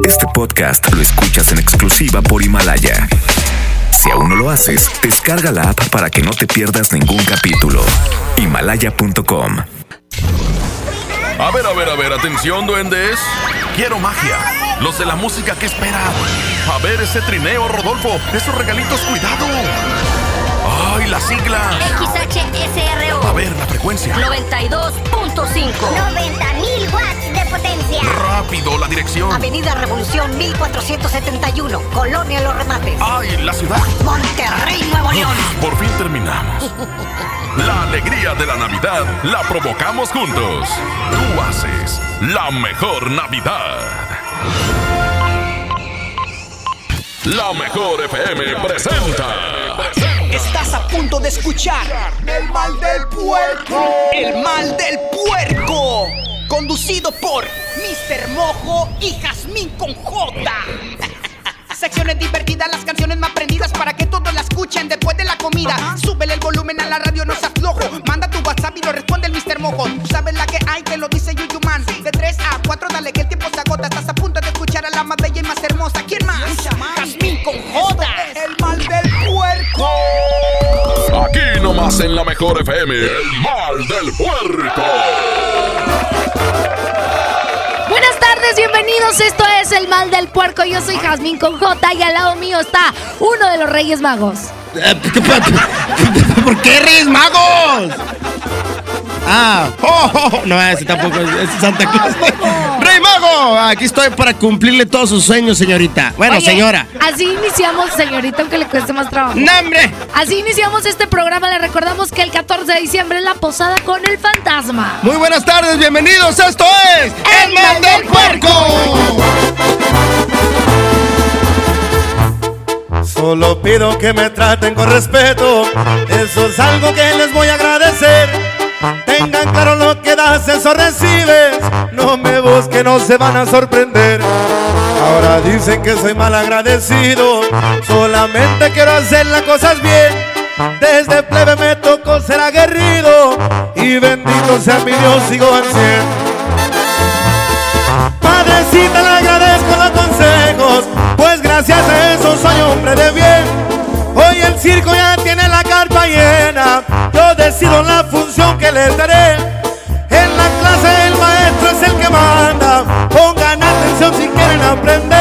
Este podcast lo escuchas en exclusiva por Himalaya. Si aún no lo haces, descarga la app para que no te pierdas ningún capítulo. Himalaya.com. A ver, a ver, a ver, atención, duendes. Quiero magia. Los de la música que esperan. A ver ese trineo, Rodolfo. Esos regalitos, cuidado. ¡Ay, las siglas! XHSRO. A ver, la frecuencia. 92.5. 90.000 watts de potencia. Rápido, la dirección. Avenida Revolución 1471. Colonia Los Remates. ¡Ay, la ciudad! Monterrey, Nuevo León. Por fin terminamos. La alegría de la Navidad la provocamos juntos. Tú haces la mejor Navidad. La mejor FM presenta. Estás a punto de escuchar El mal del puerco. El mal del puerco. Conducido por Mr. Mojo y Jazmín con J. Secciones divertidas, las canciones más prendidas para que todos la escuchen después de la comida. Súbele el volumen a la radio, no se aflojo. Manda tu WhatsApp y lo responde el Mr. Mojo. Tú sabes la que hay, te lo dice Yuyu Man. De 3 a 4, dale que el tiempo se agota. Estás a punto de escuchar a la más bella y más hermosa. ¿Quién más? Jazmín con J. Puerco. Aquí nomás en la mejor FM, el mal del puerco. Buenas tardes, bienvenidos. Esto es El Mal del Puerco. Yo soy Jazmín con J y al lado mío está uno de los Reyes Magos. Eh, ¿qué pa- ¿Por qué Reyes Magos? Ah, oh, oh, oh, no, ese tampoco es Santa Claus. Aquí estoy para cumplirle todos sus sueños, señorita. Bueno, Oye, señora. Así iniciamos, señorita, aunque le cueste más trabajo. ¡No, hombre! Así iniciamos este programa. Le recordamos que el 14 de diciembre es la posada con el fantasma. Muy buenas tardes, bienvenidos. Esto es El Mal del Puerco. Solo pido que me traten con respeto, eso es algo que les voy a agradecer. Tengan claro lo que das, eso recibes. No me busquen, no se van a sorprender. Ahora dicen que soy mal agradecido, solamente quiero hacer las cosas bien. Desde plebe me tocó ser aguerrido y bendito sea mi Dios, sigo al cien. Padrecita, le agradezco los consejos, pues gracias a eso soy hombre de bien. Hoy el circo ya tiene la yo decido la función que les daré. En la clase el maestro es el que manda, pongan atención si quieren aprender.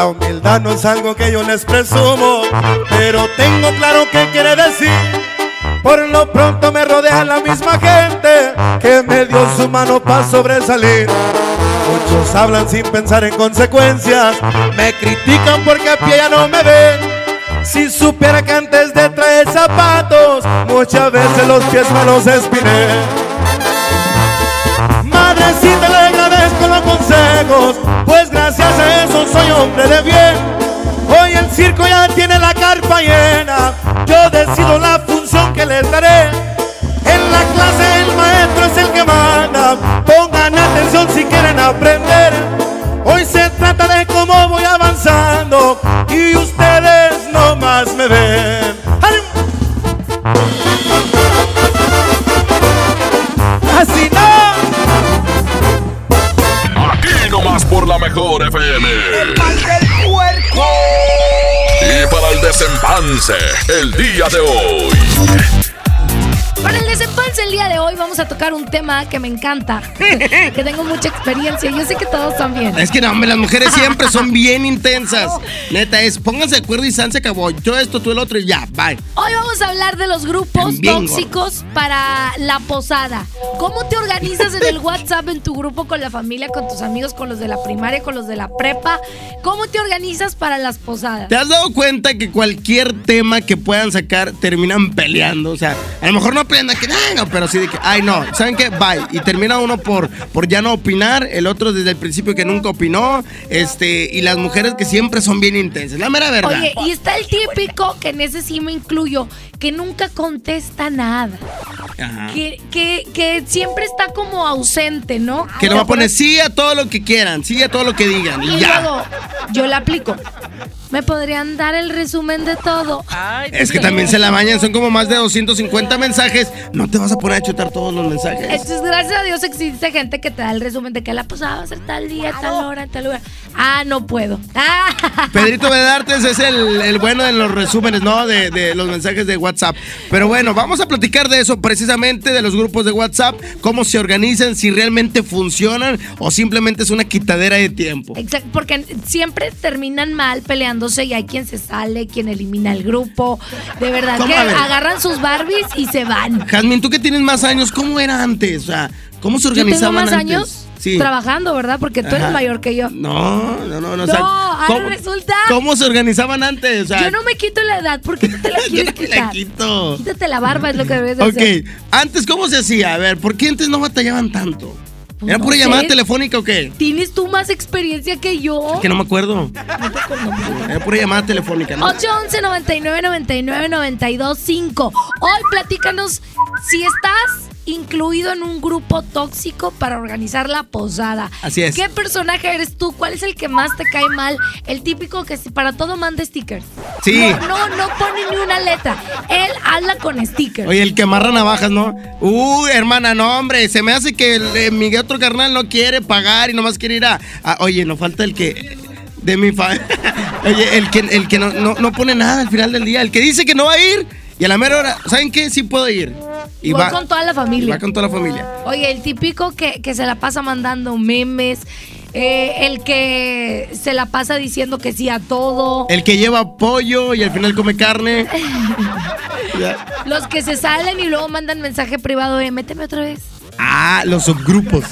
La humildad no es algo que yo les presumo, pero tengo claro qué quiere decir. Por lo pronto me rodea la misma gente que me dio su mano para sobresalir. Muchos hablan sin pensar en consecuencias, me critican porque a pie ya no me ven. Si supiera que antes de traer zapatos, muchas veces los pies me los espiné. Pues gracias a eso soy hombre de bien. Hoy el circo ya tiene la carpa llena, yo decido la función que les daré. En la clase el maestro es el que manda, pongan atención si quieren aprender. Hoy se trata de cómo voy avanzando y ustedes no más me ven. Mejor FM. El puerco. Y para el desempance, el día de hoy. Para el desempance el día de hoy vamos a tocar un tema que me encanta, que tengo mucha experiencia. Yo sé que todos también. Es que no, hombre, las mujeres siempre son bien intensas. Neta, es pónganse de acuerdo y se acabó. Yo esto, tú el otro y ya, bye. Hoy vamos a hablar de los grupos Bien tóxicos para la posada. ¿Cómo te organizas en el WhatsApp, en tu grupo, con la familia, con tus amigos, con los de la primaria, con los de la prepa? ¿Cómo te organizas para las posadas? ¿Te has dado cuenta que cualquier tema que puedan sacar terminan peleando? O sea, a lo mejor no que, "Ay, no, pero sí de que, ay, no, ¿saben qué? Bye. Y termina uno por, por ya no opinar, el otro desde el principio que nunca opinó, este, y las mujeres que siempre son bien intensas. La mera verdad. Oye, y está el típico, que en ese sí me incluyo, que nunca contesta nada. Ajá. Que, que, que siempre está como ausente, ¿no? Que ¿Te no va a poner sí a todo lo que quieran, sí a todo lo que digan. Y Y ya. luego, yo la aplico. ¿Me podrían dar el resumen de todo? Es que también se la bañan, son como más de 250 mensajes. No te vas a poner a chutar todos los mensajes. Entonces, gracias a Dios existe gente que te da el resumen de que la posada va a ser tal día, tal hora, tal lugar. Ah, no puedo. Ah. Pedrito Bedartes es el, el bueno de los resúmenes, ¿no? De, de los mensajes de WhatsApp. Pero bueno, vamos a platicar de eso precisamente, de los grupos de WhatsApp, cómo se organizan, si realmente funcionan o simplemente es una quitadera de tiempo. Exacto, porque siempre terminan mal peleándose y hay quien se sale, quien elimina el grupo. De verdad que agarran sus Barbies y se van. Jazmín, tú que tienes más años, ¿cómo era antes? O sea, ¿cómo se Yo tengo organizaban más antes? años Sí. trabajando, ¿verdad? Porque tú eres mayor que yo. No, no, no, no. o No, sea, ahora resulta- ¿Cómo se organizaban antes? O sea, Yo no me quito la edad porque tú te la yo quieres no me la quito. Quítate la barba, es lo que debes de hacer. Ok, antes, ¿cómo se hacía? A ver, ¿por qué antes no batallaban tanto? Pues ¿Era no pura sé. llamada telefónica o qué? ¿Tienes tú más experiencia que yo? Que no me acuerdo. No te acuerdo, pues, Era pura llamada telefónica, ¿no? 811 99 99 92 5. Hoy platícanos si estás incluido en un grupo tóxico para organizar la posada. Así es. ¿Qué personaje eres tú? ¿Cuál es el que más te cae mal? El típico que para todo manda stickers. Sí. No, no, no pone ni una letra. Él habla con stickers. Oye, el que amarra navajas, ¿no? Uy, hermana, no, hombre, se me hace que el, eh, mi otro carnal no quiere pagar y nomás quiere ir a... a- oye, no falta el que... De mi fa... Oye, el que, el que no, no, no pone nada al final del día. El que dice que no va a ir y a la mera hora, ¿saben qué? Sí puedo ir. Y va, con toda la familia. va con toda la familia. Oye, el típico que, que se la pasa mandando memes, eh, el que se la pasa diciendo que sí a todo, El que lleva pollo y al final come carne. Los que se salen y luego mandan mensaje privado de méteme otra vez. Ah, los subgrupos.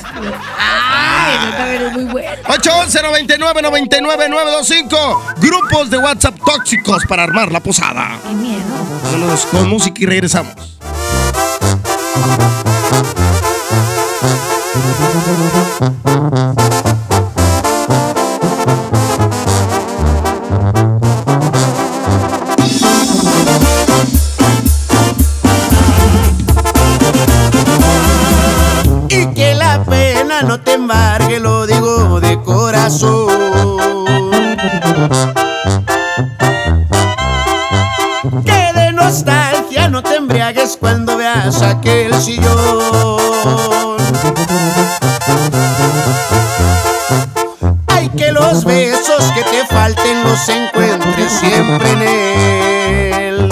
Ay, eso también es muy bueno. 811 99 99 925 Grupos de WhatsApp tóxicos para armar la posada. Qué miedo. Vámonos con música y regresamos. Y que la pena no te embargue, lo digo de corazón. Que de nostalgia no te embriagues cuando aquel sillón. Hay que los besos que te falten los encuentres siempre en él.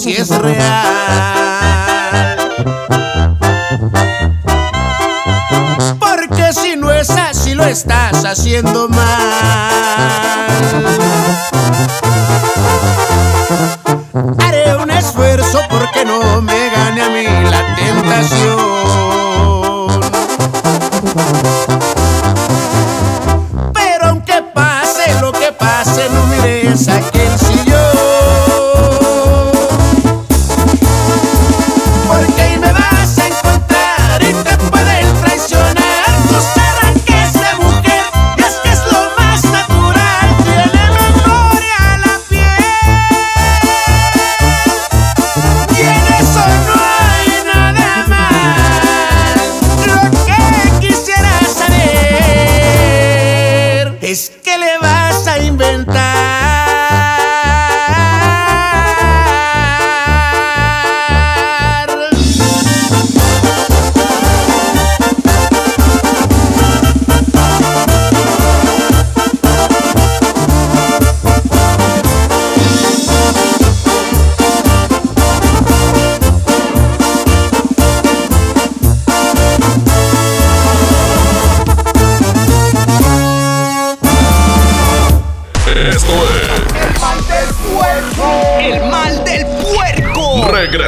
Si es real. Porque si no es así lo estás haciendo mal.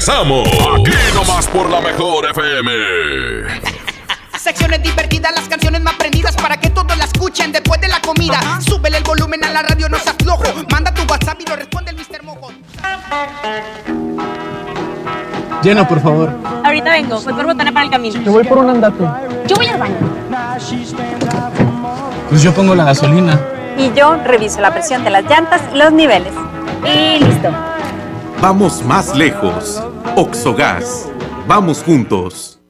Regresamos. Aquí nomás por la mejor FM. Secciones divertidas, las canciones más prendidas para que todos la escuchen después de la comida. Súbele el volumen a la radio, no seas flojo. Manda tu WhatsApp y lo responde el Mr. Mojo. Llena, por favor. Ahorita vengo, voy por botana para el camino. Yo voy por un andate. Yo voy al baño. Pues yo pongo la gasolina. Y yo reviso la presión de las llantas y los niveles. Y listo. Vamos más lejos. Oxogas. Vamos juntos.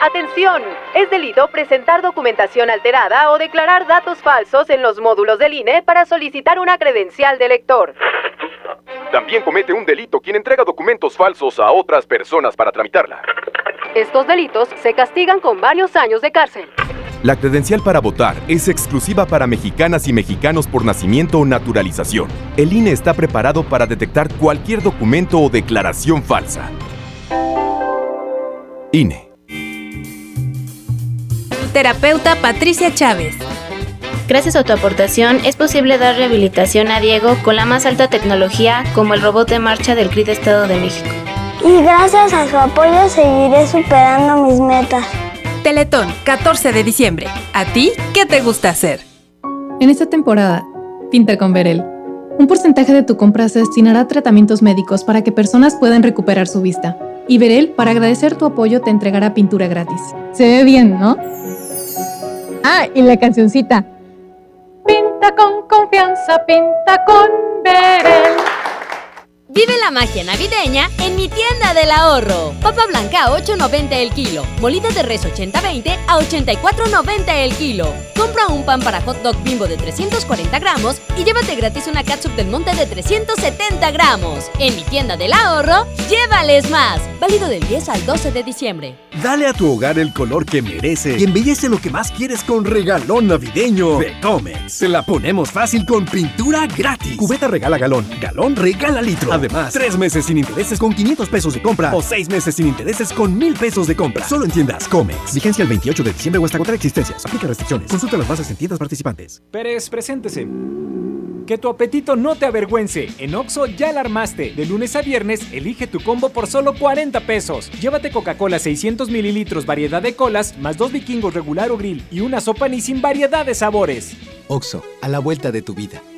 Atención, es delito presentar documentación alterada o declarar datos falsos en los módulos del INE para solicitar una credencial de elector. También comete un delito quien entrega documentos falsos a otras personas para tramitarla. Estos delitos se castigan con varios años de cárcel. La credencial para votar es exclusiva para mexicanas y mexicanos por nacimiento o naturalización. El INE está preparado para detectar cualquier documento o declaración falsa. INE. Terapeuta Patricia Chávez. Gracias a tu aportación es posible dar rehabilitación a Diego con la más alta tecnología como el robot de marcha del CRID Estado de México. Y gracias a su apoyo seguiré superando mis metas. Teletón, 14 de diciembre. ¿A ti qué te gusta hacer? En esta temporada, pinta con Verel. Un porcentaje de tu compra se destinará a tratamientos médicos para que personas puedan recuperar su vista. Y Verel, para agradecer tu apoyo, te entregará pintura gratis. Se ve bien, ¿no? Ah, y la cancioncita. Pinta con confianza, pinta con Verel. Vive la magia navideña en mi tienda del ahorro. Papa blanca a 8.90 el kilo. Molida de res 80-20 a 84.90 el kilo. Compra un pan para hot dog bimbo de 340 gramos y llévate gratis una catsup del monte de 370 gramos. En mi tienda del ahorro, llévales más. Válido del 10 al 12 de diciembre. Dale a tu hogar el color que merece y embellece lo que más quieres con regalón navideño de Comex. Se la ponemos fácil con pintura gratis. Cubeta regala galón, galón regala litro. Además, tres meses sin intereses con 500 pesos de compra o seis meses sin intereses con 1000 pesos de compra. Solo en tiendas Comex. Vigencia el 28 de diciembre o hasta agotar existencias. Aplica restricciones. Consulta las bases en tiendas participantes. Pérez, preséntese. Que tu apetito no te avergüence. En Oxo ya la armaste. De lunes a viernes, elige tu combo por solo 40 pesos. Llévate Coca-Cola 600 mililitros, variedad de colas, más dos vikingos regular o grill y una sopa ni sin variedad de sabores. Oxo, a la vuelta de tu vida.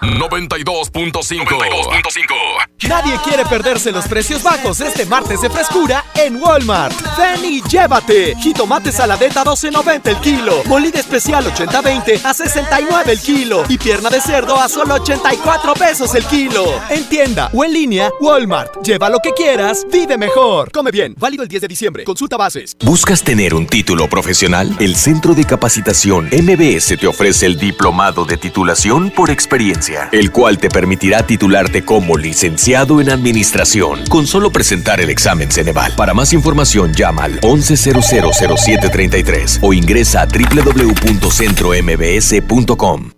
92.5 Nadie quiere perderse los precios bajos este martes de frescura en Walmart. Ven y llévate. Jitomate saladeta 12.90 el kilo. Molida especial 80-20 a 69 el kilo. Y pierna de cerdo a solo 84 pesos el kilo. En tienda o en línea, Walmart. Lleva lo que quieras, vive mejor. Come bien. Válido el 10 de diciembre. Consulta bases. ¿Buscas tener un título profesional? El Centro de Capacitación MBS te ofrece el Diplomado de Titulación por Experiencia el cual te permitirá titularte como licenciado en administración con solo presentar el examen Ceneval. Para más información llama al 11000733 o ingresa a www.centrombs.com.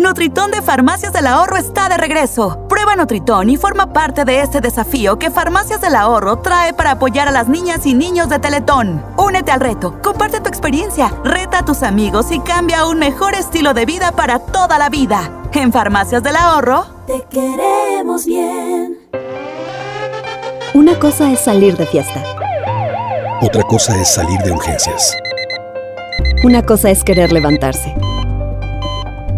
Nutritón de Farmacias del Ahorro está de regreso. Prueba Nutritón y forma parte de este desafío que Farmacias del Ahorro trae para apoyar a las niñas y niños de Teletón. Únete al reto, comparte tu experiencia, reta a tus amigos y cambia a un mejor estilo de vida para toda la vida. En Farmacias del Ahorro, te queremos bien. Una cosa es salir de fiesta. Otra cosa es salir de urgencias. Una cosa es querer levantarse.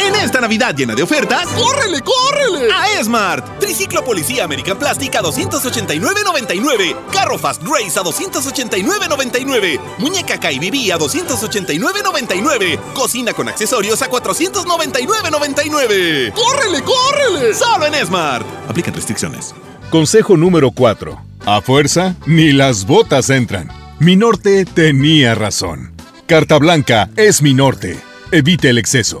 En esta Navidad llena de ofertas, ¡córrele, córrele! A Esmart. Triciclo Policía American Plastic a 289.99. Carro Fast Race a 289.99. Muñeca KBB a 289.99. Cocina con accesorios a 499.99. ¡Córrele, córrele! Solo en Esmart. Aplican restricciones. Consejo número 4. A fuerza, ni las botas entran. Mi norte tenía razón. Carta Blanca es mi norte. Evite el exceso.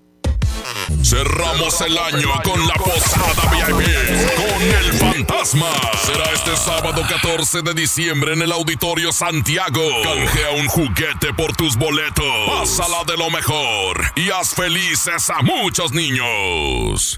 Cerramos el año con la posada VIP con el fantasma. Será este sábado 14 de diciembre en el Auditorio Santiago. Canjea un juguete por tus boletos. Pásala de lo mejor y haz felices a muchos niños.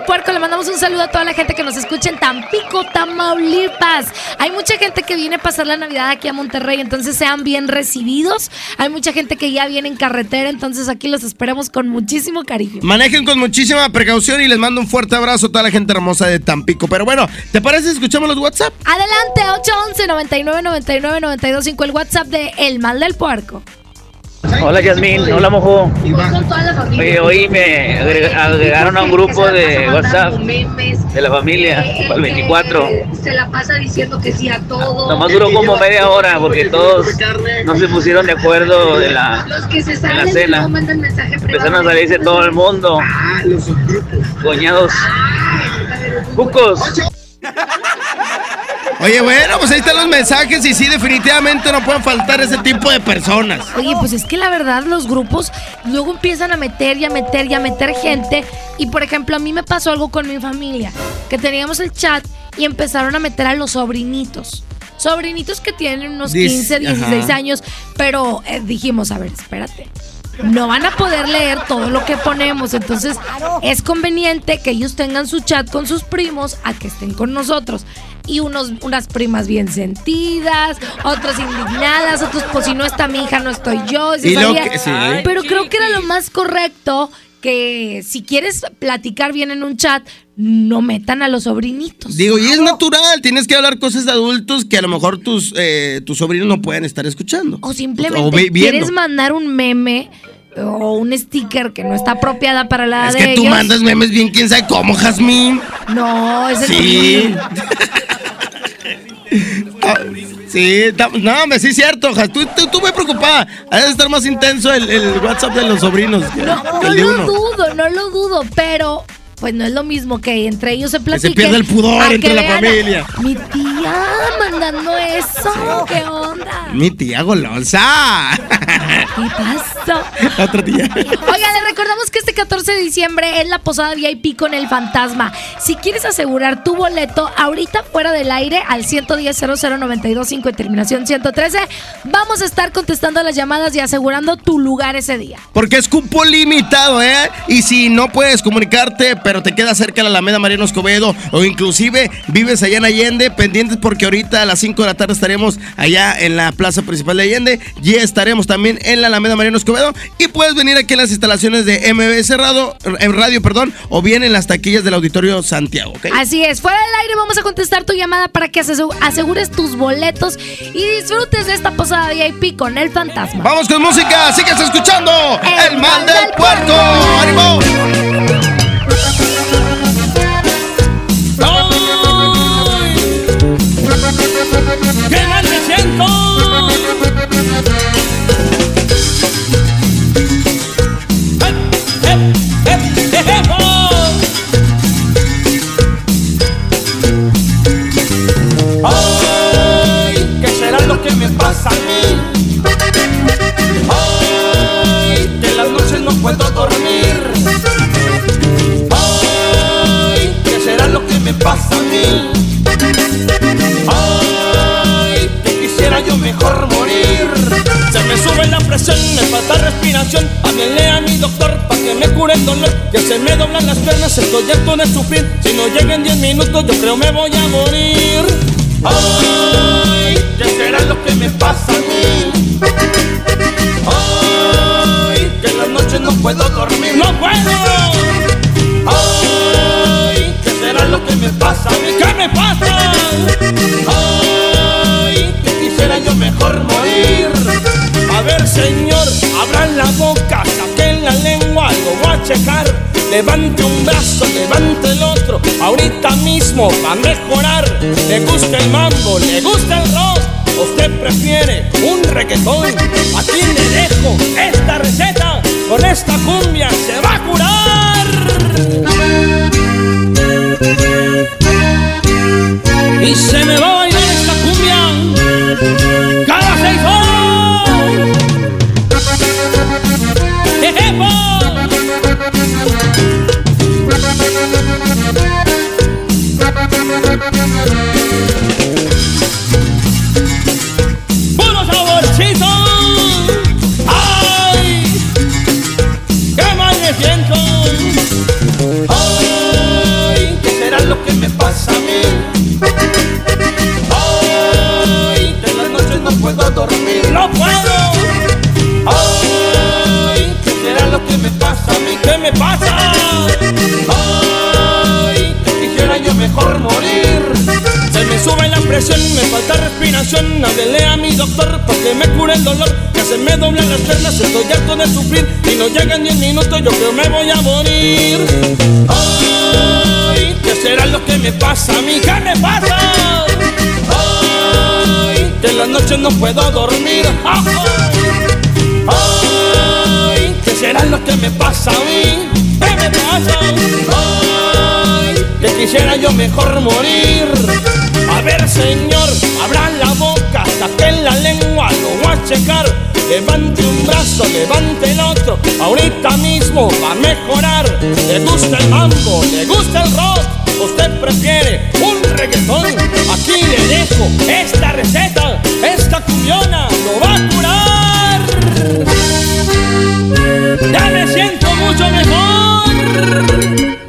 Del puerco. Le mandamos un saludo a toda la gente que nos escucha en Tampico, Tamaulipas. Hay mucha gente que viene a pasar la Navidad aquí a Monterrey, entonces sean bien recibidos. Hay mucha gente que ya viene en carretera, entonces aquí los esperamos con muchísimo cariño. Manejen con muchísima precaución y les mando un fuerte abrazo a toda la gente hermosa de Tampico. Pero bueno, ¿te parece si escuchamos los WhatsApp? Adelante, 811 99 99 925 el WhatsApp de El Mal del Puerco. Hola Yasmin, hola Mojo. Oye, hoy me agregaron a un grupo de WhatsApp de la familia para el 24. Se la pasa diciendo que sí a todo. Nomás duró como media hora porque todos no se pusieron de acuerdo de la, en la cena. Empezaron a salirse todo el mundo. Coñados. Cucos. Oye, bueno, pues ahí están los mensajes y sí, definitivamente no pueden faltar ese tipo de personas. Oye, pues es que la verdad los grupos luego empiezan a meter y a meter y a meter gente. Y por ejemplo, a mí me pasó algo con mi familia, que teníamos el chat y empezaron a meter a los sobrinitos. Sobrinitos que tienen unos Diez- 15, 16 ajá. años, pero eh, dijimos, a ver, espérate. No van a poder leer todo lo que ponemos, entonces es conveniente que ellos tengan su chat con sus primos a que estén con nosotros. Y unos, unas primas bien sentidas, otras indignadas, otros, pues si no está mi hija, no estoy yo. se Y lo salía. que- sí. Pero creo que era lo más correcto que si quieres platicar bien en un chat, no metan a los sobrinitos. Digo, y es natural, tienes que hablar cosas de adultos que a lo mejor tus, eh, tus sobrinos no pueden estar escuchando. O simplemente O quieres mandar un meme o un sticker que no está apropiada para la Es de que tú ellos. mandas memes bien, quién sabe cómo, Jazmín. No, es el Sí. Ah, Sí, no, me sí es cierto, Jas. Tú, tú, tú muy preocupada. Ha de estar más intenso el, el WhatsApp de los sobrinos No, no lo dudo, no lo dudo, pero pues no es lo mismo que entre ellos se Que platiquen. se pierda el pudor entre la familia. Mi tía mandando eso, ¿qué onda? Mi tía golosa. ¿Qué pasó? La otra tía. Oiga, le recordamos que este 14 de diciembre es la posada VIP con el fantasma. Si quieres asegurar tu boleto, ahorita fuera del aire al 110 00925 en terminación 113, vamos a estar contestando las llamadas y asegurando tu lugar ese día. Porque es cupo limitado, ¿eh? Y si no puedes comunicarte, pero te queda cerca la Alameda Mariano Escobedo, o inclusive vives allá en Allende, pendientes porque ahorita a las 5 de la tarde estaremos allá en la plaza principal de Allende, y estaremos también en la Alameda Mariano Escobedo, y puedes venir aquí en las instalaciones de MB Cerrado, en radio, perdón, o bien en las taquillas del Auditorio Santiago. Así es, fuera del aire vamos a contestar tu llamada para que asegu- asegures tus boletos y disfrutes de esta posada VIP con el fantasma. Vamos con música, sigues escuchando El, Mal del Puerco. ¡Ánimo! Thank you. Las piernas, estoy harto de sufrir. Si no llegan 10 minutos, yo creo me voy a morir. Ay, ¿qué será lo que me pasa a mí? Ay, que en las noches no puedo dormir. ¡No puedo! Ay, ¿qué será lo que me pasa a mí? ¿Qué me pasa? Ay, que quisiera yo mejor morir. A ver, señor, abran la boca, saquen la lengua, lo voy a checar. Levante un brazo, levante el otro, ahorita mismo va a mejorar. Le gusta el mambo, le gusta el rock. Usted prefiere un reggaetón. Aquí le dejo esta receta. Con esta cumbia se va a curar. Y se me va Doctor porque me cure el dolor. Que se me doblan las piernas, estoy harto de sufrir. Y no llegan 10 minutos, yo creo me voy a morir. Ay, ¿qué será lo que me pasa a mí? ¿Qué me pasa? Ay, que en las noches no puedo dormir. Ay, ¿qué será lo que me pasa a mí? ¿Qué me pasa? Ay, que quisiera yo mejor morir. A ver, señor, abran la boca, saquen la lengua, lo voy a checar. Levante un brazo, levante el otro, ahorita mismo va a mejorar. Le gusta el mambo, le gusta el rock, usted prefiere un reggaetón. Aquí le dejo esta receta, esta cumbiona lo va a curar. Ya me siento mucho mejor.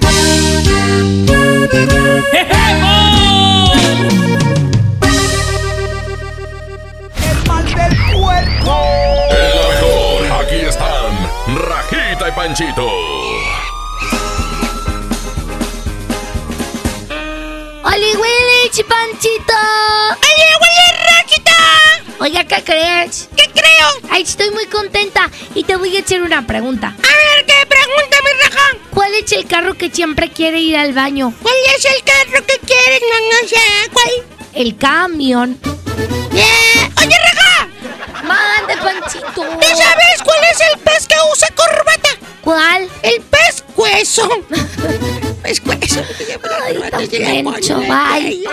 de Panchito. ¡Oli Willy, Panchito! ¡Oli Willy, Roquita! Oiga, ¿qué crees? ¿Qué creo? Ay, estoy muy contenta y te voy a hacer una pregunta. A ver, ¿qué pregunta, mi raja? ¿Cuál es el carro que siempre quiere ir al baño? ¿Cuál es el carro que quiere? No, no sé, ¿cuál? El camión. ¡Bien! Yeah. Mande, Panchito. ¿Tú sabes cuál es el pez que usa corbata? ¿Cuál? El pez hueso. pez hueso. Ay, menso, bye.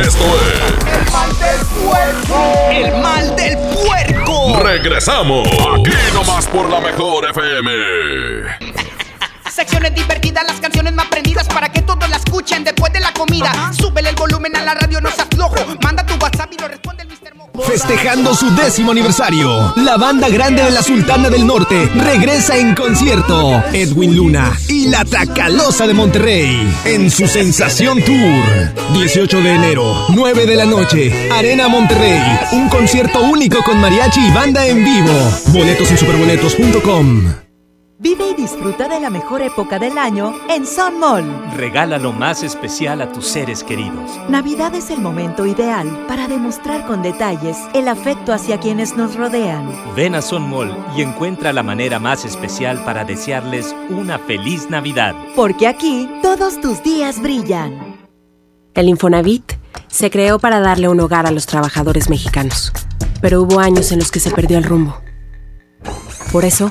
Esto es El mal del puerco. El mal del puerco. Regresamos. Aquí nomás por la mejor FM. Secciones divertidas, las canciones más prendidas para que todos la escuchen después de la comida. Súbele el volumen a la radio, no seas flojo. Manda tu WhatsApp y lo responde el Mr. Mojo. Festejando su décimo aniversario, la banda grande de la Sultana del Norte regresa en concierto. Edwin Luna y la Tracalosa de Monterrey en su Sensación Tour. 18 de enero, 9 de la noche, Arena Monterrey. Un concierto único con mariachi y banda en vivo. Boletos en superboletos.com. Vive y disfruta de la mejor época del año en Sun Mall. Regala lo más especial a tus seres queridos. Navidad es el momento ideal para demostrar con detalles el afecto hacia quienes nos rodean. Ven a Son Mall y encuentra la manera más especial para desearles una feliz Navidad. Porque aquí todos tus días brillan. El Infonavit se creó para darle un hogar a los trabajadores mexicanos, pero hubo años en los que se perdió el rumbo. Por eso,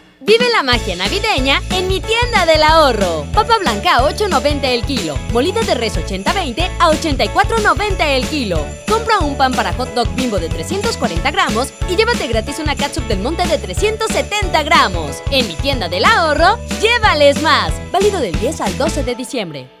Vive la magia navideña en mi tienda del ahorro. Papa blanca a 8.90 el kilo. Molida de res 80-20 a 84.90 el kilo. Compra un pan para hot dog bimbo de 340 gramos y llévate gratis una catsup del monte de 370 gramos. En mi tienda del ahorro, llévales más. Válido del 10 al 12 de diciembre.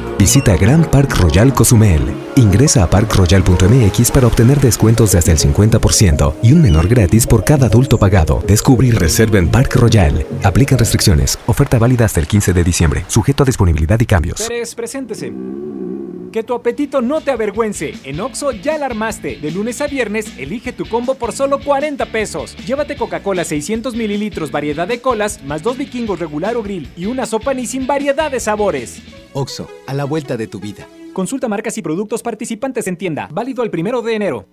Visita Grand Park Royal Cozumel. Ingresa a parkroyal.mx para obtener descuentos de hasta el 50% y un menor gratis por cada adulto pagado. Descubre y reserva en Park Royal. Aplican restricciones. Oferta válida hasta el 15 de diciembre. Sujeto a disponibilidad y cambios. Pérez, preséntese. Que tu apetito no te avergüence. En Oxo ya la armaste. De lunes a viernes, elige tu combo por solo 40 pesos. Llévate Coca-Cola 600 mililitros, variedad de colas, más dos vikingos regular o grill y una sopa ni sin variedad de sabores. Oxo, a la vuelta de tu vida. Consulta marcas y productos participantes en tienda. Válido el primero de enero.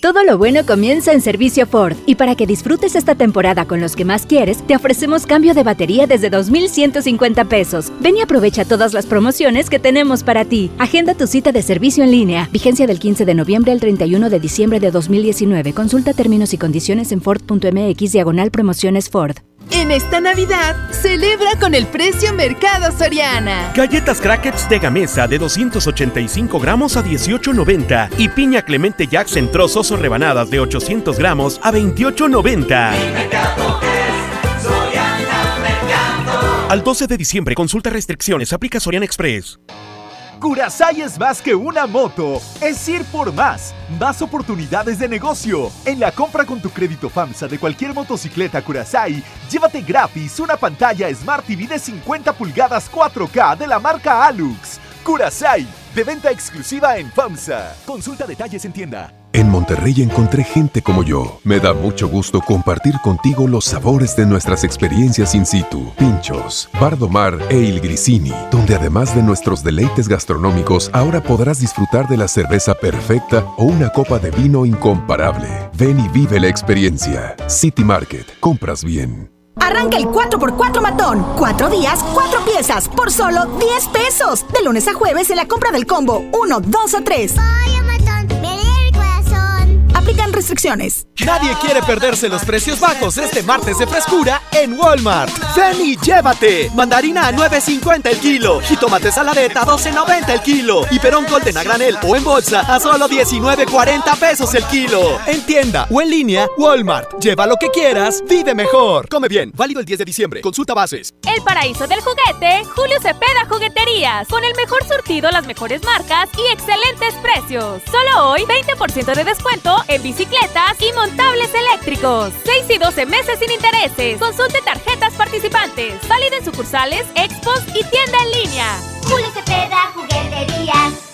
Todo lo bueno comienza en Servicio Ford y para que disfrutes esta temporada con los que más quieres, te ofrecemos cambio de batería desde 2.150 pesos. Ven y aprovecha todas las promociones que tenemos para ti. Agenda tu cita de servicio en línea. Vigencia del 15 de noviembre al 31 de diciembre de 2019. Consulta términos y condiciones en Ford.mx diagonal promociones Ford. En esta Navidad, celebra con el precio Mercado Soriana. Galletas Crackers de Gamesa de 285 gramos a 18.90 y piña Clemente Jacks en trozos o rebanadas de 800 gramos a 28.90. Al 12 de diciembre, consulta restricciones, aplica Soriana Express. Curasai es más que una moto, es ir por más, más oportunidades de negocio. En la compra con tu crédito FAMSA de cualquier motocicleta Curasai, llévate gratis una pantalla Smart TV de 50 pulgadas 4K de la marca Alux. Curasai, de venta exclusiva en FAMSA. Consulta detalles en tienda. En Monterrey encontré gente como yo. Me da mucho gusto compartir contigo los sabores de nuestras experiencias in situ. Pinchos, Bardomar e Il Grisini, donde además de nuestros deleites gastronómicos, ahora podrás disfrutar de la cerveza perfecta o una copa de vino incomparable. Ven y vive la experiencia. City Market, compras bien. Arranca el 4x4 matón. Cuatro días, cuatro piezas, por solo 10 pesos. De lunes a jueves en la compra del combo 1, 2 o 3. Aplican restricciones. Nadie quiere perderse los precios bajos este martes de frescura en Walmart. Ven y llévate. Mandarina a 9.50 el kilo. Jitomate saladeta a 12.90 el kilo. Y perón golden a granel o en bolsa a solo 19.40 pesos el kilo. En tienda o en línea, Walmart. Lleva lo que quieras, vive mejor. Come bien. Válido el 10 de diciembre. Consulta bases. El paraíso del juguete, Julio Cepeda Jugueterías. Con el mejor surtido, las mejores marcas y excelentes precios. Solo hoy, 20% de descuento en bicicletas y montables eléctricos. 6 y 12 meses sin intereses. Consulte tarjetas participantes. Válido en sucursales, expos y tienda en línea. Julio Cepeda Jugueterías.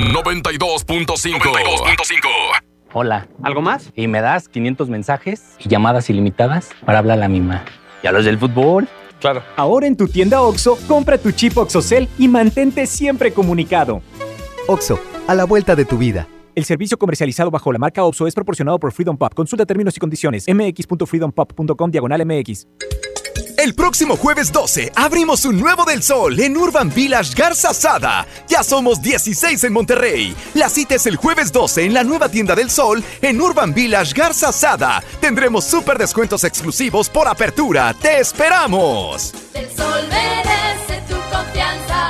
92.5. Hola. ¿Algo más? Y me das 500 mensajes y llamadas ilimitadas para hablar a la misma. ¿Y a los del fútbol? Claro. Ahora en tu tienda OXO, compra tu chip OXOCEL y mantente siempre comunicado. OXO, a la vuelta de tu vida. El servicio comercializado bajo la marca OXO es proporcionado por Freedom Pop. Consulta términos y condiciones. mx.freedompop.com diagonal mx. El próximo jueves 12 abrimos un nuevo del sol en Urban Village Garza Sada. Ya somos 16 en Monterrey. La cita es el jueves 12 en la nueva tienda del sol en Urban Village Garza Sada. Tendremos súper descuentos exclusivos por apertura. ¡Te esperamos! El sol merece tu confianza.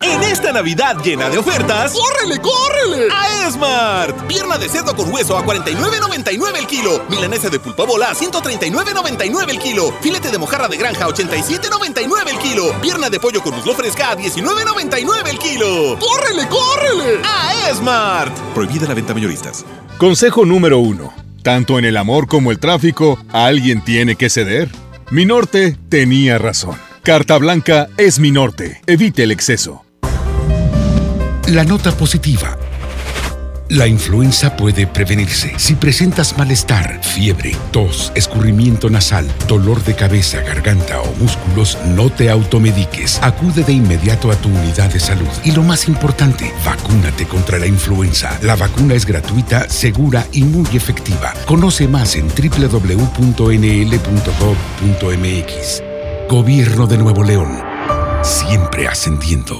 En esta Navidad llena de ofertas, ¡córrele, córrele! A Esmart. Pierna de cerdo con hueso a 49.99 el kilo. Milanesa de pulpa bola a 139.99 el kilo. Filete de mojarra de granja a 87.99 el kilo. Pierna de pollo con muslo fresca a 19.99 el kilo. ¡Córrele, córrele! A Esmart. Prohibida la venta mayoristas. Consejo número uno. Tanto en el amor como el tráfico, alguien tiene que ceder. Mi norte tenía razón. Carta Blanca es mi norte. Evite el exceso. La nota positiva. La influenza puede prevenirse. Si presentas malestar, fiebre, tos, escurrimiento nasal, dolor de cabeza, garganta o músculos, no te automediques. Acude de inmediato a tu unidad de salud. Y lo más importante, vacúnate contra la influenza. La vacuna es gratuita, segura y muy efectiva. Conoce más en www.nl.gov.mx. Gobierno de Nuevo León. Siempre ascendiendo.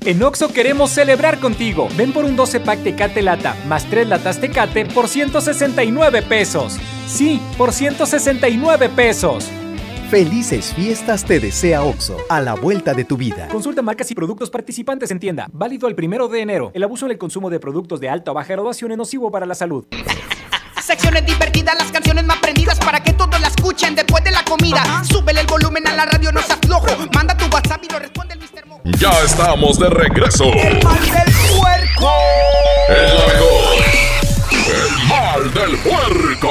En Oxo queremos celebrar contigo. Ven por un 12 pack Tecate Lata más 3 latas Tecate por 169 pesos. Sí, por 169 pesos. Felices fiestas te desea OXO, a la vuelta de tu vida. Consulta marcas y productos participantes en tienda. Válido el primero de enero. El abuso en el consumo de productos de alta o baja graduación es nocivo para la salud. Secciones divertidas, las canciones más prendidas para que todos la escuchen después de la comida. Súbele el volumen a la radio, no seas flojo. Manda tu WhatsApp y lo responde el Mr. Mojo. Ya estamos de regreso. El mal del puerco. El la mejor. El mal del puerco.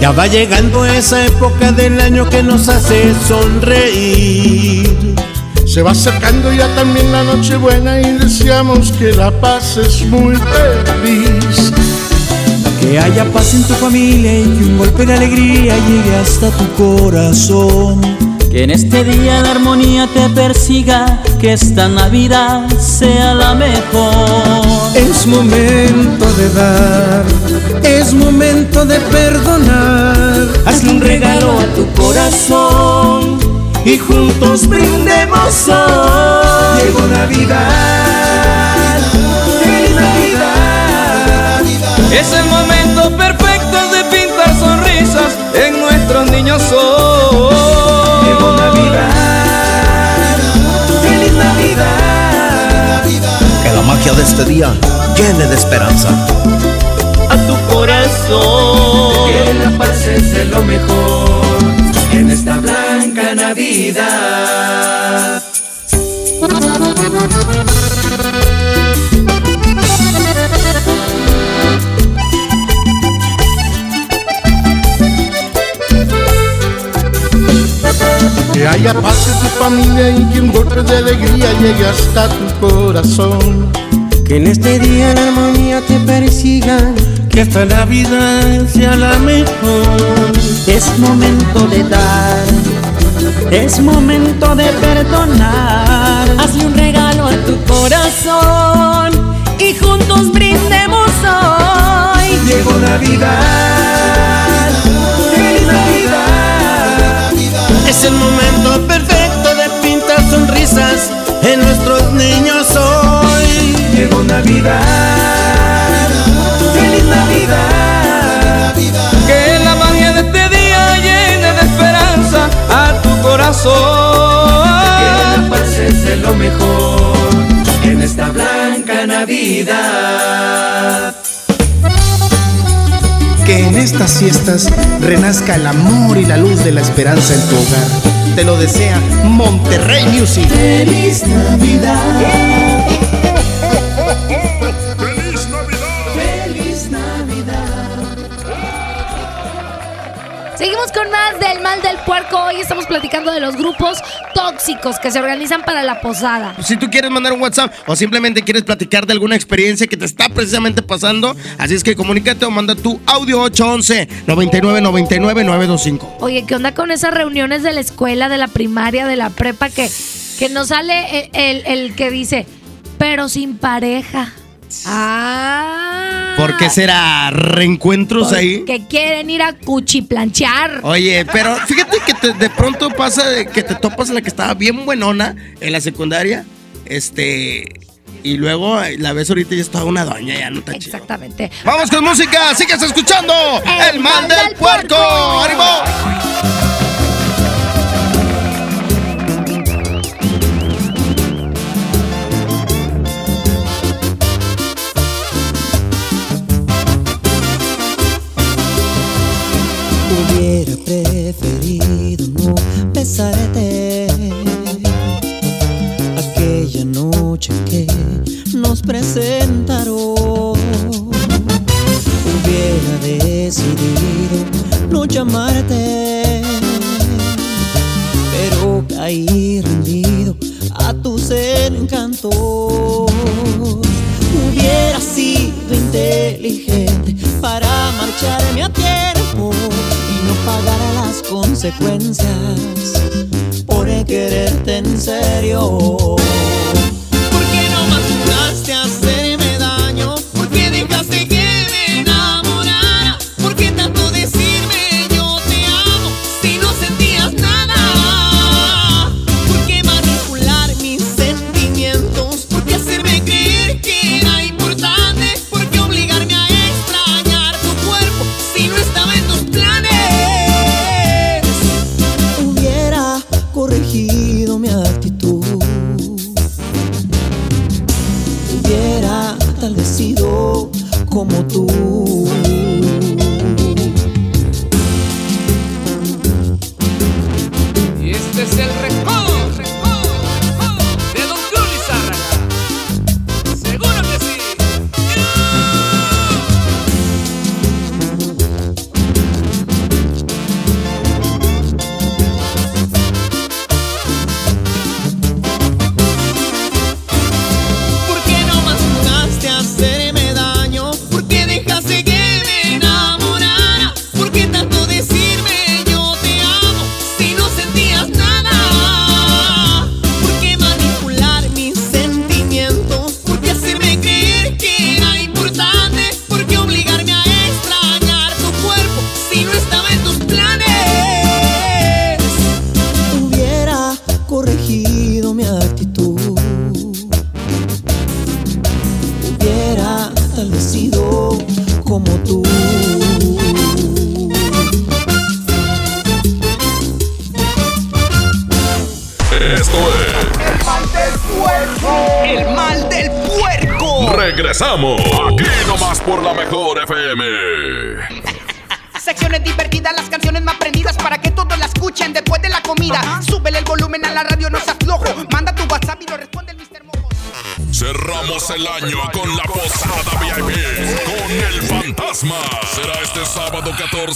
Ya va llegando esa época del año que nos hace sonreír. Se va acercando ya también la noche buena y deseamos que la pases muy feliz. Que haya paz en tu familia y que un golpe de alegría llegue hasta tu corazón. Que en este día la armonía te persiga, que esta Navidad sea la mejor. Es momento de dar, es momento de perdonar. Hazle un regalo a tu corazón y juntos brindemos hoy. Llegó Navidad, feliz Navidad. Es el momento perfecto de pintar sonrisas en nuestros niños hoy. Llegó Navidad, feliz Navidad. Que la magia de este día llene de esperanza a tu corazón. Que la paz es lo mejor en esta blanca Navidad. Que haya paz en tu familia y que un golpe de alegría llegue hasta tu corazón. Que en este día la armonía te persiga, Que esta Navidad sea la mejor. es momento de dar, es momento de perdonar. Hazle un regalo a tu corazón y juntos brindemos hoy. Llegó Navidad, Es el momento perfecto de pintar sonrisas en nuestros niños hoy. Llegó Navidad, feliz Navidad. Que la magia de este día llene de esperanza a tu corazón. Que la paz es de lo mejor en esta blanca Navidad. Que en estas fiestas renazca el amor y la luz de la esperanza en tu hogar. Te lo desea Monterrey Music. Feliz Navidad. Puerco. Hoy estamos platicando de los grupos tóxicos que se organizan para la posada. Si tú quieres mandar un WhatsApp o simplemente quieres platicar de alguna experiencia que te está precisamente pasando, así es que comunícate o manda tu audio 811 99 99 925. Oye, ¿qué onda con esas reuniones de la escuela, de la primaria, de la prepa que, que no sale el, el- el que dice, pero sin pareja? Ah. ¿Por qué será reencuentros ahí? Que quieren ir a cuchiplanchar. Oye, pero fíjate que te- de pronto pasa de que te topas la que estaba bien buenona en la secundaria, este, y luego la ves ahorita y ya está una doña, ya no está chido. Exactamente. Vamos con música, sigues escuchando El, mal del puerco. ¡Ánimo! Preferido no besarte aquella noche que nos presentaron. Hubiera decidido no llamarte, pero caí rendido a tus encantos. Hubiera sido inteligente para marcharme a tiempo y no pagar consecuencias por quererte en serio. Es el recodo,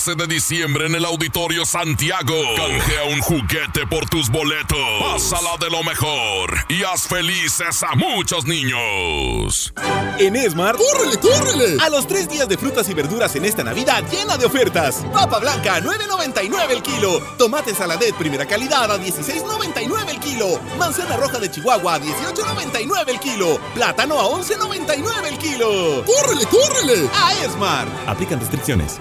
12 de diciembre en el Auditorio Santiago. Canjea un juguete por tus boletos. Pásala de lo mejor y haz felices a muchos niños. En Esmar, ¡córrele, córrele! A los tres días de frutas y verduras en esta Navidad llena de ofertas. Papa blanca a 9.99 el kilo. Tomate saladet primera calidad a 16.99 el kilo. Manzana roja de Chihuahua a 18.99 el kilo. Plátano a 11.99 el kilo. ¡Córrele, córrele! A Esmar. Aplican restricciones.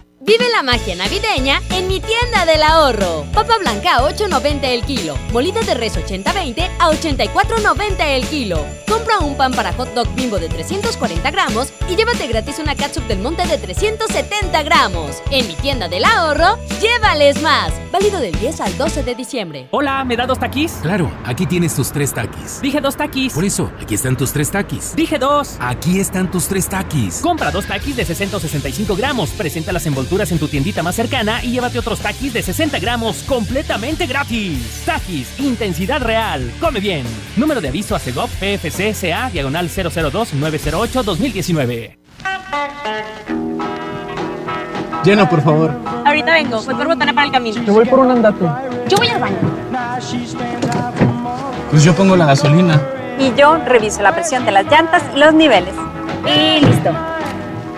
Vive la magia navideña en mi tienda del ahorro. Papa blanca a 8.90 el kilo. Molida de res 80-20 a 84.90 el kilo. Compra un pan para hot dog bimbo de 340 gramos y llévate gratis una catsup del monte de 370 gramos. En mi tienda del ahorro, llévales más. Válido del 10 al 12 de diciembre. Hola, ¿me da dos taquis? Claro, aquí tienes tus tres taquis. Dije dos taquis. Por eso, aquí están tus tres taquis. Dije dos. Aquí están tus tres taquis. Compra dos taquis de 665 gramos. Presenta las envolturas en tu tiendita más cercana y llévate otros taquis de 60 gramos completamente gratis. Taquis, intensidad real. Come bien. Número de aviso a CEGOP PFC CA diagonal 002-908-2019. Lleno, por favor. Ahorita vengo, voy por botana para el camino. Yo voy por un andate. Yo voy al baño. Pues yo pongo la gasolina. Y yo reviso la presión de las llantas y los niveles. Y listo.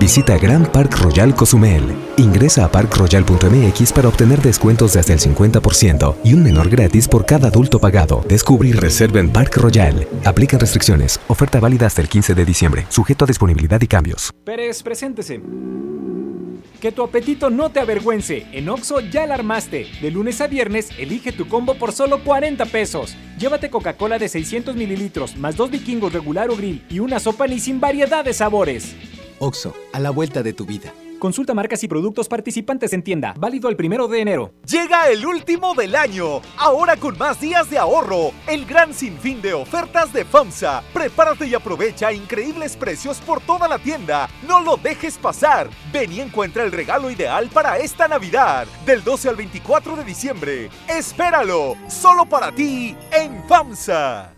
Visita Grand Park Royal Cozumel. Ingresa a parkroyal.mx para obtener descuentos de hasta el 50% y un menor gratis por cada adulto pagado. Descubre y reserva en Park Royal. Aplican restricciones. Oferta válida hasta el 15 de diciembre. Sujeto a disponibilidad y cambios. Pérez, preséntese. Que tu apetito no te avergüence. En Oxo ya la armaste. De lunes a viernes, elige tu combo por solo 40 pesos. Llévate Coca-Cola de 600 mililitros, más dos vikingos regular o grill y una sopa ni sin variedad de sabores. Oxo, a la vuelta de tu vida. Consulta marcas y productos participantes en tienda. Válido el primero de enero. Llega el último del año, ahora con más días de ahorro. El gran sinfín de ofertas de FAMSA. Prepárate y aprovecha increíbles precios por toda la tienda. No lo dejes pasar. Ven y encuentra el regalo ideal para esta Navidad. Del 12 al 24 de diciembre. Espéralo, solo para ti en FAMSA.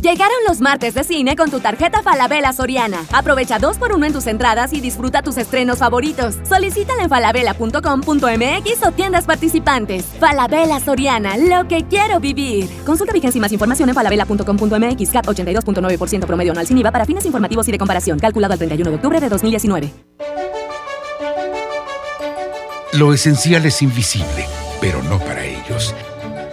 Llegaron los martes de cine con tu tarjeta Falabella Soriana. Aprovecha dos por uno en tus entradas y disfruta tus estrenos favoritos. Solicítala en falabella.com.mx o tiendas participantes. Falabella Soriana, lo que quiero vivir. Consulta vigencia y más información en falabella.com.mx. CAT 82.9% promedio anual sin IVA para fines informativos y de comparación. Calculado al 31 de octubre de 2019. Lo esencial es invisible, pero no para.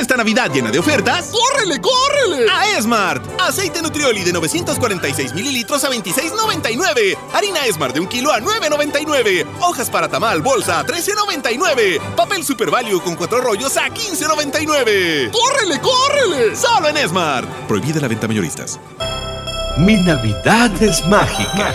Esta Navidad llena de ofertas, ¡córrele, córrele! A Esmart. Aceite Nutrioli de 946 mililitros a 26.99. Harina Esmart de un kilo a 9.99. Hojas para tamal bolsa a 13.99. Papel Super Value con cuatro rollos a 15.99. ¡Córrele, córrele! Solo en Esmart. Prohibida la venta mayoristas. Mi Navidad es mágica.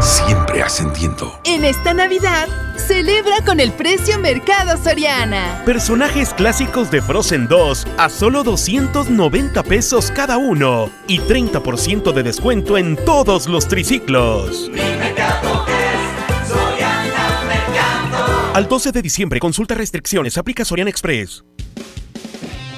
siempre ascendiendo. En esta Navidad, celebra con el precio Mercado Soriana. Personajes clásicos de Frozen 2 a solo 290 pesos cada uno y 30% de descuento en todos los triciclos. Al 12 de diciembre, consulta restricciones, aplica Soriana Express.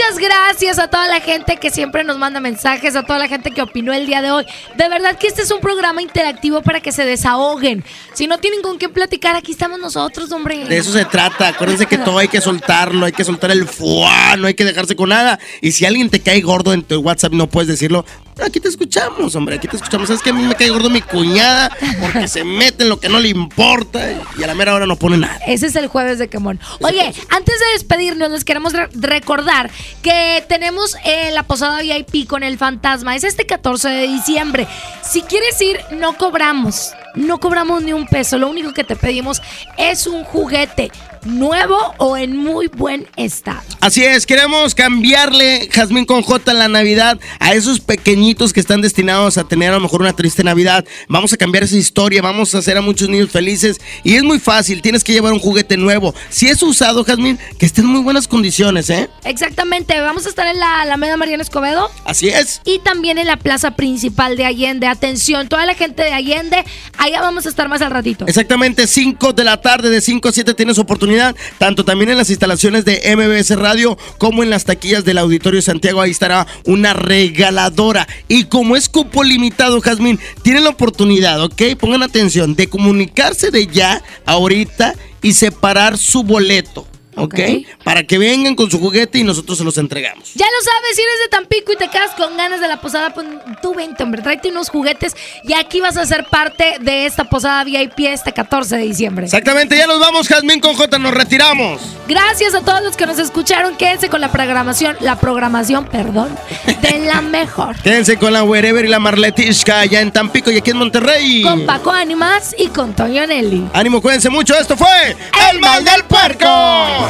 Muchas gracias a toda la gente que siempre nos manda mensajes, a toda la gente que opinó el día de hoy. De verdad que este es un programa interactivo para que se desahoguen. Si no tienen con quién platicar, aquí estamos nosotros, hombre. De eso se trata. Acuérdense que todo hay que soltarlo, hay que soltar el fuá, no hay que dejarse con nada. Y si alguien te cae gordo en tu WhatsApp, no puedes decirlo. Aquí te escuchamos, hombre, aquí te escuchamos. Es que a mí me cae gordo mi cuñada porque se mete en lo que no le importa y a la mera hora no pone nada. Ese es el jueves de Quemón. Oye, antes de despedirnos, les queremos re- recordar que tenemos eh, la posada VIP con el fantasma. Es este 14 de diciembre. Si quieres ir, no cobramos. No cobramos ni un peso. Lo único que te pedimos es un juguete nuevo o en muy buen estado. Así es, queremos cambiarle Jazmín con J la Navidad a esos pequeñitos que están destinados a tener a lo mejor una triste Navidad. Vamos a cambiar esa historia, vamos a hacer a muchos niños felices y es muy fácil, tienes que llevar un juguete nuevo. Si es usado, Jazmín, que esté en muy buenas condiciones, ¿eh? Exactamente, vamos a estar en la Alameda Mariana Escobedo. Así es. Y también en la plaza principal de Allende. Atención, toda la gente de Allende, allá vamos a estar más al ratito. Exactamente, 5 de la tarde, de 5 a 7 tienes oportunidad, tanto también en las instalaciones de MBS Radio como en las taquillas del Auditorio Santiago, ahí estará una regaladora. Y como es cupo limitado, Jazmín, tienen la oportunidad, ¿ok? Pongan atención, de comunicarse de ya, ahorita, y separar su boleto. ¿Ok? Para que vengan con su juguete y nosotros se los entregamos. Ya lo sabes, si eres de Tampico y te quedas con ganas de la posada, pues tú vente, hombre, tráete unos juguetes y aquí vas a ser parte de esta posada VIP este 14 de diciembre. Exactamente, ya nos vamos, Jazmín con J, nos retiramos. Gracias a todos los que nos escucharon. Quédense con la programación, la programación, perdón, de la mejor. Quédense con la Wherever y la Marletishka allá en Tampico y aquí en Monterrey. Con Paco Animas y con Toño Nelly. Ánimo, cuídense mucho. Esto fue El, Mal del Puerco.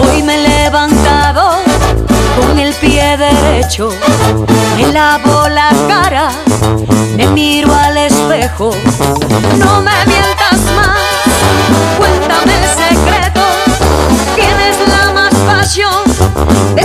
Hoy me he levantado con el pie derecho, me lavo la cara, me miro al espejo. No me mientas más, cuéntame el secreto. ¿Quién es la más pasión de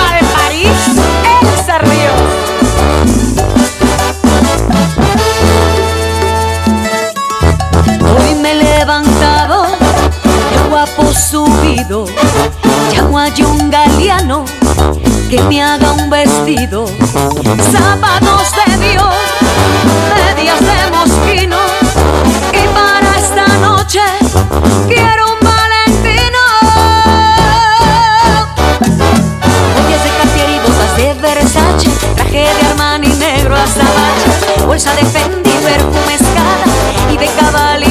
llamo a un galeano que me haga un vestido, zapatos de Dios, medias de mosquino, y para esta noche quiero un valentino. Joyas de Cartier y botas de Versace, traje de Armani negro azabache, bolsa de Fendi, perfume escala y de Cavalli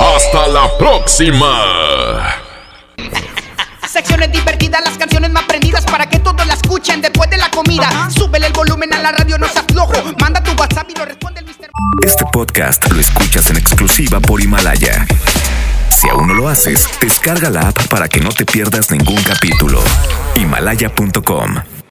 Hasta la próxima. Secciones divertidas, las canciones más prendidas para que todos la escuchen después de la comida. Súbele el volumen a la radio, no seas flojo. Manda tu WhatsApp y lo responde el Mr. Este podcast lo escuchas en exclusiva por Himalaya. Si aún no lo haces, descarga la app para que no te pierdas ningún capítulo. Himalaya.com